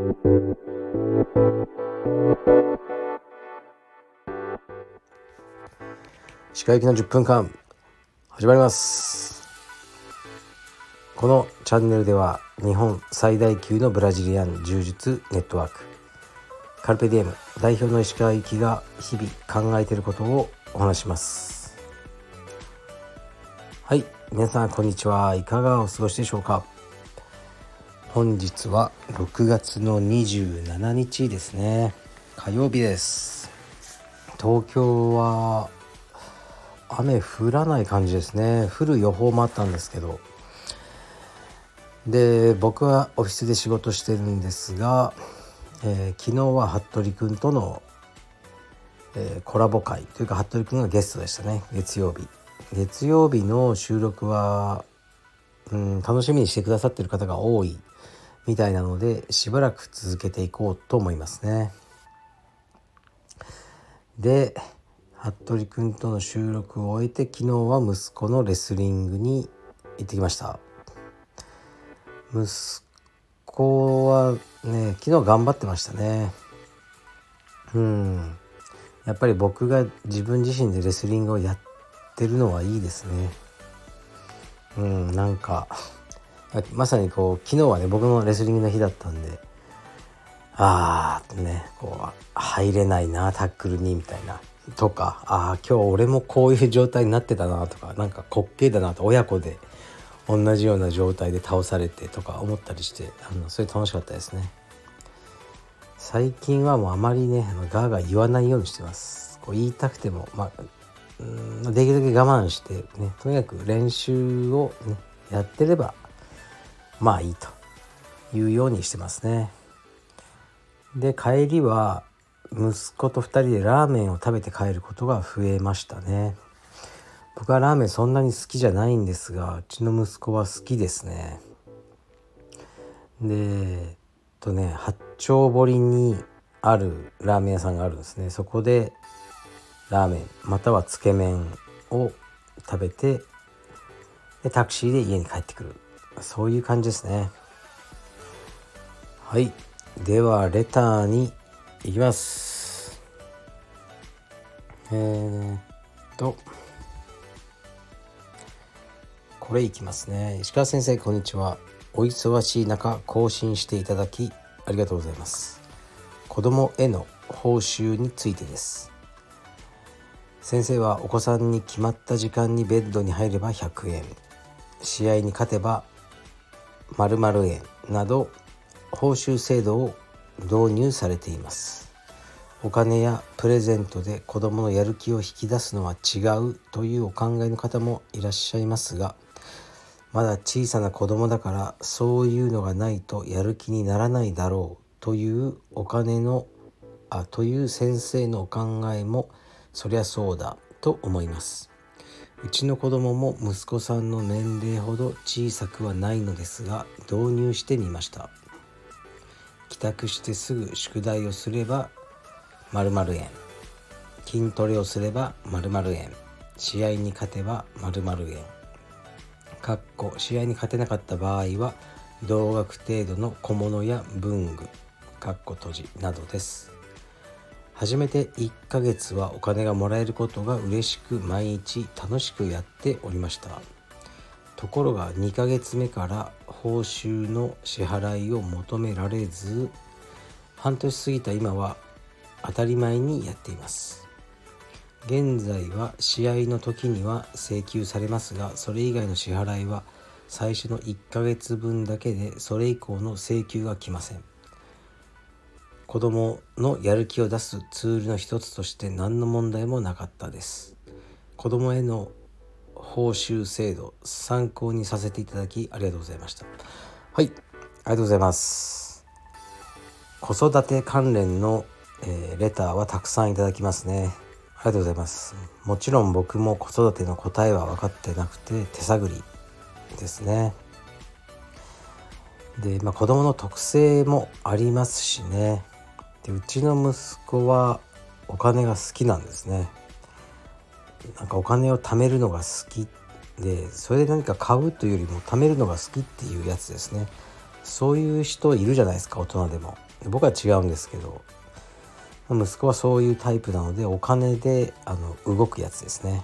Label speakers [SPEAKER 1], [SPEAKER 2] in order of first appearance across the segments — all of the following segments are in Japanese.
[SPEAKER 1] 歯科行きの10分間始まります。このチャンネルでは日本最大級のブラジリアン柔術ネットワークカルペディエム代表の石川行きが日々考えていることをお話します。はい皆さんこんにちは。いかがお過ごしでしょうか？本日は6月の27日ですね。火曜日です。東京は雨降らない感じですね。降る予報もあったんですけど。で僕はオフィスで仕事してるんですが、えー、昨日は服部君との、えー、コラボ会というか服部君がゲストでしたね。月曜日。月曜日の収録は、うん、楽しみにしてくださってる方が多いみたいなのでしばらく続けていこうと思いますね。で服部君との収録を終えて昨日は息子のレスリングに行ってきました。息子はね昨日頑張ってましたね。うん。やっぱり僕が自分自身でレスリングをやってるのはいいですね。うんなんかまさにこう昨日はね僕のレスリングの日だったんでああねこう入れないなタックルにみたいな。とかああ今日俺もこういう状態になってたなとかなんか滑稽だなと親子で同じような状態で倒されてとか思ったりしてあのそれ楽しかったですね。最近はもうあまりねガーガー言わないようにしてます。こう言いたくてもまあできるだけ我慢してねとにかく練習を、ね、やってればまあいいというようにしてますね。で帰りは息子と2人でラーメンを食べて帰ることが増えましたね。僕はラーメンそんなに好きじゃないんですがうちの息子は好きですね。でえっとね八丁堀にあるラーメン屋さんがあるんですね。そこでラーメンまたはつけ麺を食べてでタクシーで家に帰ってくる。そういう感じですね。はい。ではレターにいきます。えー、っと。これいきますね。石川先生こんにちは。お忙しい中更新していただきありがとうございます。子供への報酬についてです。先生はお子さんに決まった時間にベッドに入れば100円試合に勝てば〇〇円など報酬制度を導入されています。お金やプレゼントで子どものやる気を引き出すのは違うというお考えの方もいらっしゃいますがまだ小さな子供だからそういうのがないとやる気にならないだろうというお金のあという先生のお考えもそりゃそうだと思います。うちの子供も息子さんの年齢ほど小さくはないのですが導入してみました。帰宅してすぐ宿題をすれば〇〇円。筋トレをすれば〇〇円。試合に勝てば〇〇円。かっこ試合に勝てなかった場合は同額程度の小物や文具かっこ閉じなどです。初めて1ヶ月はお金がもらえることが嬉しく毎日楽しくやっておりました。ところが2ヶ月目から報酬の支払いを求められず半年過ぎた今は当たり前にやっています。現在は試合の時には請求されますがそれ以外の支払いは最初の1ヶ月分だけでそれ以降の請求が来ません。子供のやる気を出すツールの一つとして何の問題もなかったです。子供への報酬制度参考にさせていただきありがとうございました。はいありがとうございます。子育て関連の、えー、レターはたくさんいただきますね。ありがとうございます。もちろん僕も子育ての答えは分かってなくて手探りですね。で、まあ、子供の特性もありますしね。でうちの息子はお金が好きなんですね。なんかお金を貯めるのが好きでそれで何か買うというよりも貯めるのが好きっていうやつですね。そういう人いるじゃないですか大人でも。僕は違うんですけど。息子はそういうタイプなのでお金であの動くやつですね。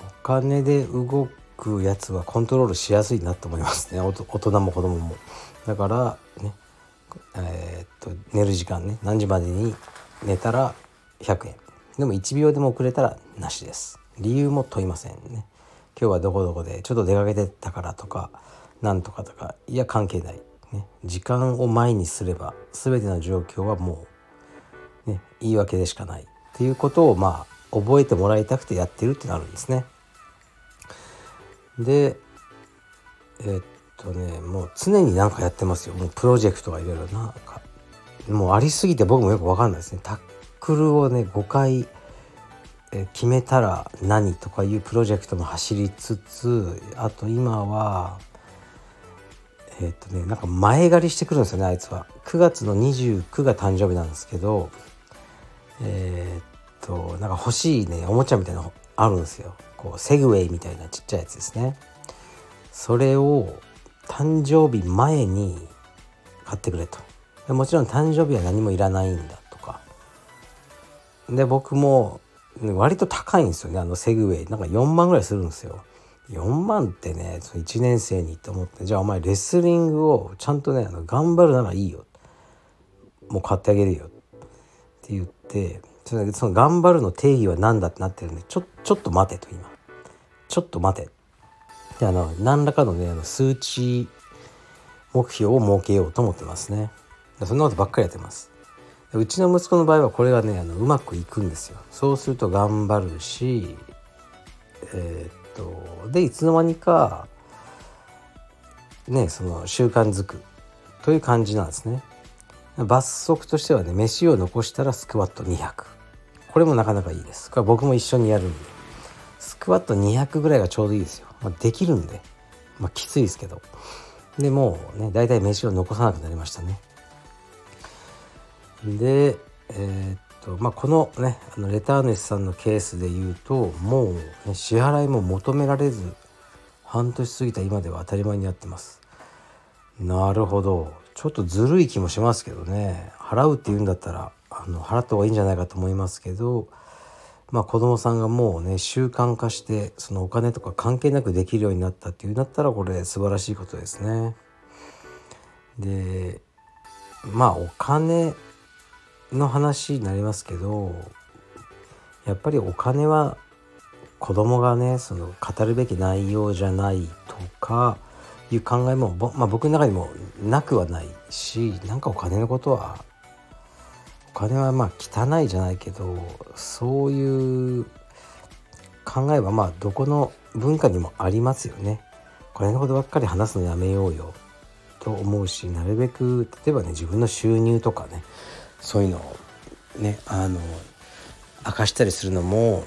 [SPEAKER 1] お金で動くやつはコントロールしやすいなと思いますね。大人も子供も。だからねえー、っと寝る時間ね。何時までに寝たら100円。でも1秒でも遅れたらなしです。理由も問いませんね。今日はどこどこでちょっと出かけてたからとかなんとかとか。いや関係ない、ね、時間を前にすれば全ての状況はもう、ね、言い訳でしかない。っていうことをまあ覚えてもらいたくてやってるってなるんですね。でえっとねもう常に何かやってますよ。もうプロジェクトがいろいろなんかもうありすぎて僕もよく分かんないですね。タックルをね5回え決めたら何とかいうプロジェクトも走りつつあと今はえっ、とねなんか前借りしてくるんですよねあいつは。9月の29が誕生日なんですけどえっ、となんか欲しいねおもちゃみたいなのあるんですよ。こうセグウェイみたいなちっちゃいやつですね。それを誕生日前に買ってくれと。もちろん誕生日は何もいらないんだとか。で僕も割と高いんですよね。あのセグウェイ。なんか4万ぐらいするんですよ。4万ってねその1年生にと思ってじゃあお前レスリングをちゃんとねあの頑張るならいいよ。もう買ってあげるよ。って言ってその頑張るの定義は何だってなってるんでちょちょっと待てと今。ちょっと待て。であの何らかのねあの数値目標を設けようと思ってますね。そんなことばっかりやってます。うちの息子の場合はこれがねあのうまくいくんですよ。そうすると頑張るしえー、っとでいつの間にかねその習慣づくという感じなんですね。罰則としてはね飯を残したらスクワット200これもなかなかいいです。これ僕も一緒にやるんで。スクワット200ぐらいがちょうどいいですよ、まあ、できるんでまあきついですけど。でもうね大体飯を残さなくなりましたね。でえー、っとまあこのねあのレター主さんのケースで言うともう、ね、支払いも求められず半年過ぎた今では当たり前にやってます。なるほど。ちょっとずるい気もしますけどね。払うって言うんだったらあの払った方がいいんじゃないかと思いますけどまあ子供さんがもうね習慣化してそのお金とか関係なくできるようになったっていうんだったらこれ素晴らしいことですね。でまあお金の話になりますけどやっぱりお金は子供がねその語るべき内容じゃないとかいう考えも、まあ、僕の中にもなくはないしなんかお金のことは金はまあ汚いじゃないけどそういう考えはまあどこの文化にもありますよね。これのことばっかり話すのやめようよと思うしなるべく例えばね自分の収入とかねそういうのをねあの明かしたりするのも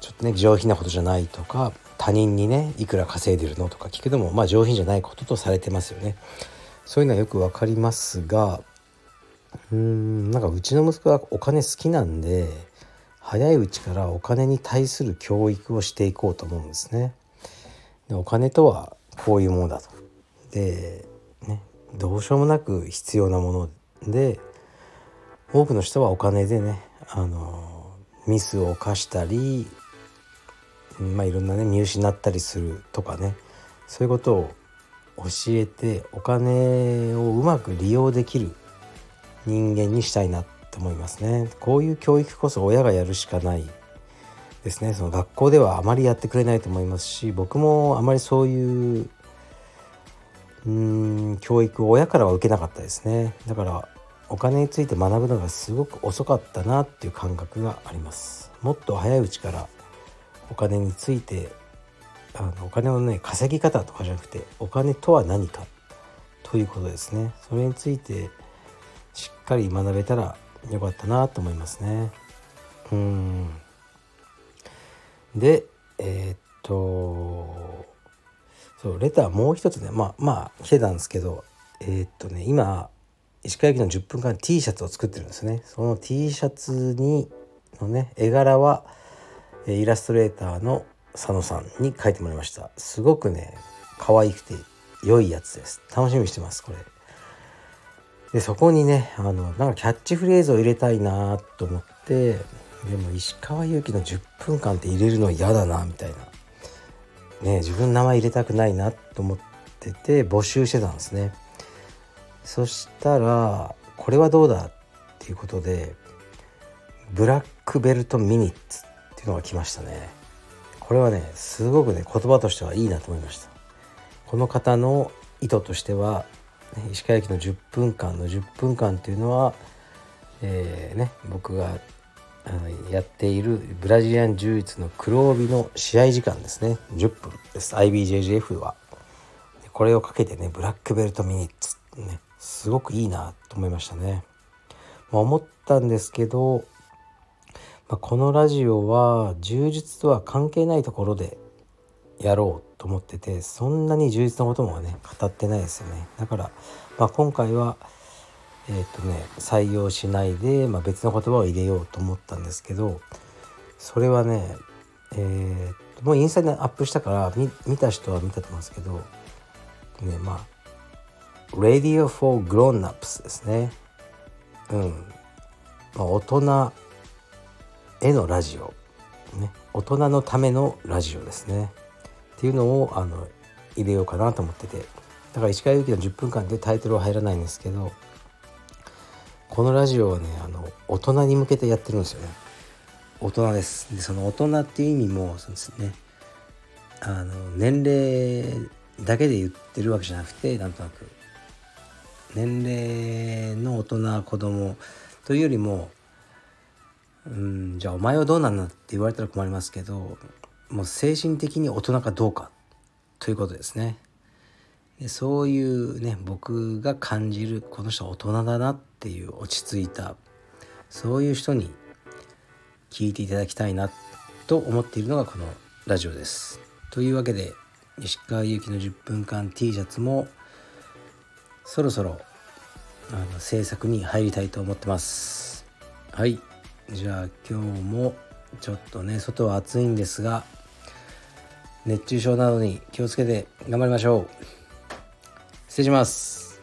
[SPEAKER 1] ちょっとね上品なことじゃないとか他人にねいくら稼いでるのとか聞くのもまあ上品じゃないこととされてますよね。そういうのはよく分かりますがうんなんかうちの息子はお金好きなんで早いうちからお金に対する教育をしていこうと思うんですね。でお金とはこういうものだと。で、ね、どうしようもなく必要なもので多くの人はお金でねあのミスを犯したりまあいろんなね見失ったりするとかねそういうことを教えてお金をうまく利用できる人間にしたいなと思いますね。こういう教育こそ親がやるしかないですね。その学校ではあまりやってくれないと思いますし僕もあまりそういううん教育を親からは受けなかったですね。だからお金について学ぶのがすごく遅かったなっていう感覚があります。もっと早いうちからお金についてあのお金のね稼ぎ方とかじゃなくてお金とは何かということですね。それについてしっかり学べたらよかったなと思いますね。うん。でえー、っとそうレターもう一つねまあまあ来てたんですけどえー、っとね今石川駅の10分間 T シャツを作ってるんですね。その T シャツにのね絵柄はイラストレーターの佐野さんに描いてもらいました。すごくね可愛くて良いやつです。楽しみにしてますこれ。でそこにねあのなんかキャッチフレーズを入れたいなと思ってでも石川祐希の10分間って入れるの嫌だなみたいな。ね自分の名前入れたくないなと思ってて募集してたんですね。そしたらこれはどうだっていうことでブラックベルトミニッツっていうのが来ましたね。これはねすごくね言葉としてはいいなと思いました。この方の意図としては石川駅の10分間の10分間っていうのは、えー、ね、僕がやっているブラジリアン柔術の黒帯の試合時間ですね。10分です。IBJJF は。これをかけてねブラックベルトミニッツ。ねすごくいいなと思いましたね、まあ、思ったんですけど、まあ、このラジオは柔術とは関係ないところでやろうと思っててそんなに充実なこともね語ってないですよね。だから、まあ、今回はえっ、とね採用しないで、まあ、別の言葉を入れようと思ったんですけどそれはねえー、もうインスタにアップしたから見た人は見たと思うんですけどねまあ Radio for Grown-ups ですね。うん、まあ、大人へのラジオ。ね。大人のためのラジオですね。っていうのをあの入れようかなと思ってて。だから石川祐希の10分間でタイトルは入らないんですけどこのラジオはねあの大人に向けてやってるんですよね。大人です。でその大人っていう意味もそうですね。あの年齢だけで言ってるわけじゃなくてなんとなく。年齢の大人子供というよりもうんじゃあお前はどうなんだって言われたら困りますけどもう精神的に大人かどうかということですね。でそういうね僕が感じるこの人大人だなっていう落ち着いたそういう人に聞いていただきたいなと思っているのがこのラジオです。というわけで石川祐希の10分間 T シャツもそろそろあの制作に入りたいと思ってます。はいじゃあ今日もちょっとね外は暑いんですが熱中症などに気をつけて頑張りましょう。失礼します。